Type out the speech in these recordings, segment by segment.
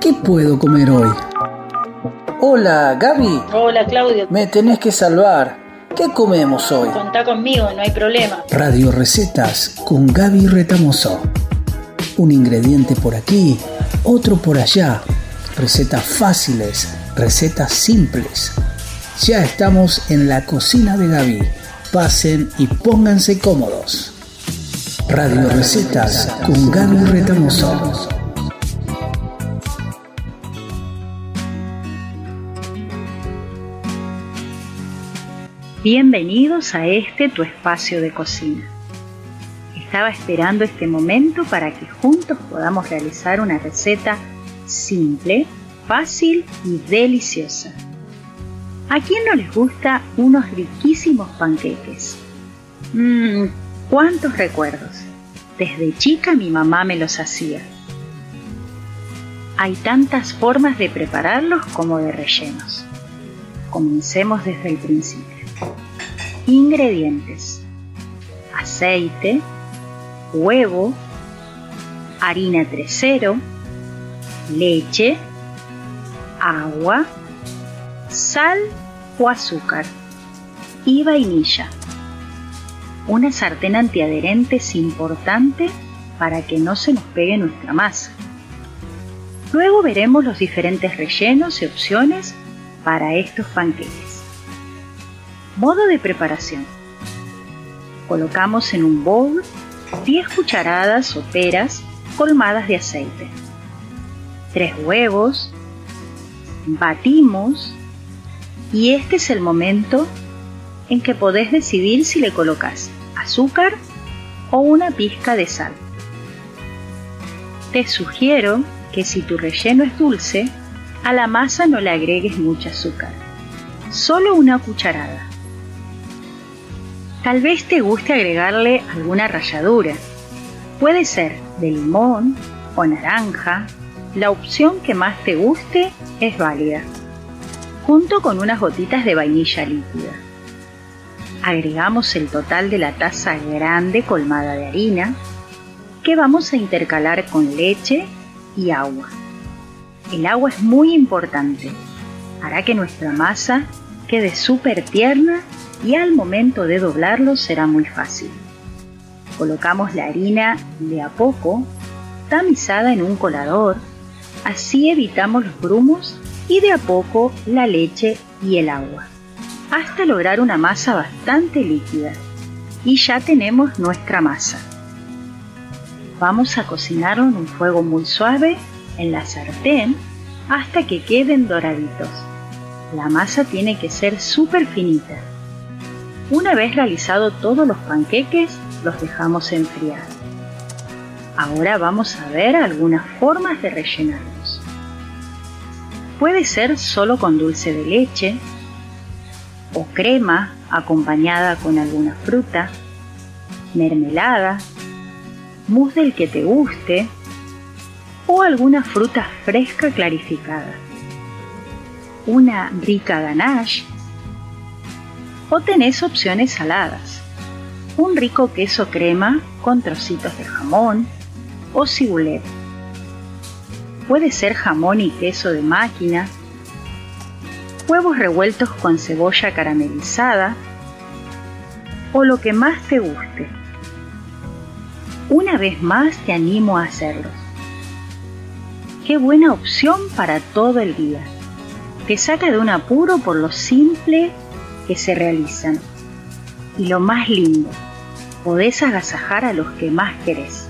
¿Qué puedo comer hoy? Hola, Gaby. Hola, Claudio. Me tenés que salvar. ¿Qué comemos hoy? Contá conmigo, no hay problema. Radio Recetas con Gaby Retamoso. Un ingrediente por aquí, otro por allá. Recetas fáciles, recetas simples. Ya estamos en la cocina de Gaby. Pasen y pónganse cómodos. Radio Recetas con Gaby Retamoso. Bienvenidos a este tu espacio de cocina. Estaba esperando este momento para que juntos podamos realizar una receta simple, fácil y deliciosa. ¿A quién no les gusta unos riquísimos panqueques? Mmm, cuántos recuerdos. Desde chica mi mamá me los hacía. Hay tantas formas de prepararlos como de rellenos. Comencemos desde el principio. Ingredientes. Aceite, huevo, harina 3.0, leche, agua, sal o azúcar y vainilla. Una sartén antiadherente es importante para que no se nos pegue nuestra masa. Luego veremos los diferentes rellenos y opciones para estos panqueques. Modo de preparación. Colocamos en un bowl 10 cucharadas o peras colmadas de aceite, 3 huevos, batimos y este es el momento en que podés decidir si le colocas azúcar o una pizca de sal. Te sugiero que si tu relleno es dulce, a la masa no le agregues mucho azúcar, solo una cucharada. Tal vez te guste agregarle alguna ralladura. Puede ser de limón o naranja. La opción que más te guste es válida. Junto con unas gotitas de vainilla líquida. Agregamos el total de la taza grande colmada de harina que vamos a intercalar con leche y agua. El agua es muy importante. Hará que nuestra masa quede súper tierna y al momento de doblarlo será muy fácil. Colocamos la harina de a poco, tamizada en un colador, así evitamos los grumos y de a poco la leche y el agua, hasta lograr una masa bastante líquida. Y ya tenemos nuestra masa. Vamos a cocinarlo en un fuego muy suave en la sartén hasta que queden doraditos. La masa tiene que ser súper finita una vez realizado todos los panqueques, los dejamos enfriar. Ahora vamos a ver algunas formas de rellenarlos. Puede ser solo con dulce de leche o crema acompañada con alguna fruta, mermelada, mousse del que te guste o alguna fruta fresca clarificada. Una rica ganache o tenés opciones saladas. Un rico queso crema con trocitos de jamón o cibulet. Puede ser jamón y queso de máquina, huevos revueltos con cebolla caramelizada o lo que más te guste. Una vez más te animo a hacerlos. Qué buena opción para todo el día. Te saca de un apuro por lo simple que se realizan. Y lo más lindo, podés agasajar a los que más querés.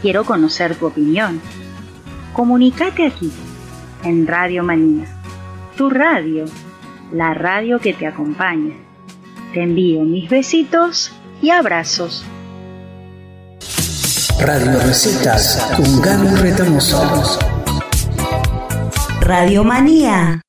Quiero conocer tu opinión. Comunicate aquí, en Radio Manía, tu radio, la radio que te acompaña. Te envío mis besitos y abrazos. Radio Recetas con Gaby Retamoso. Radio Manía.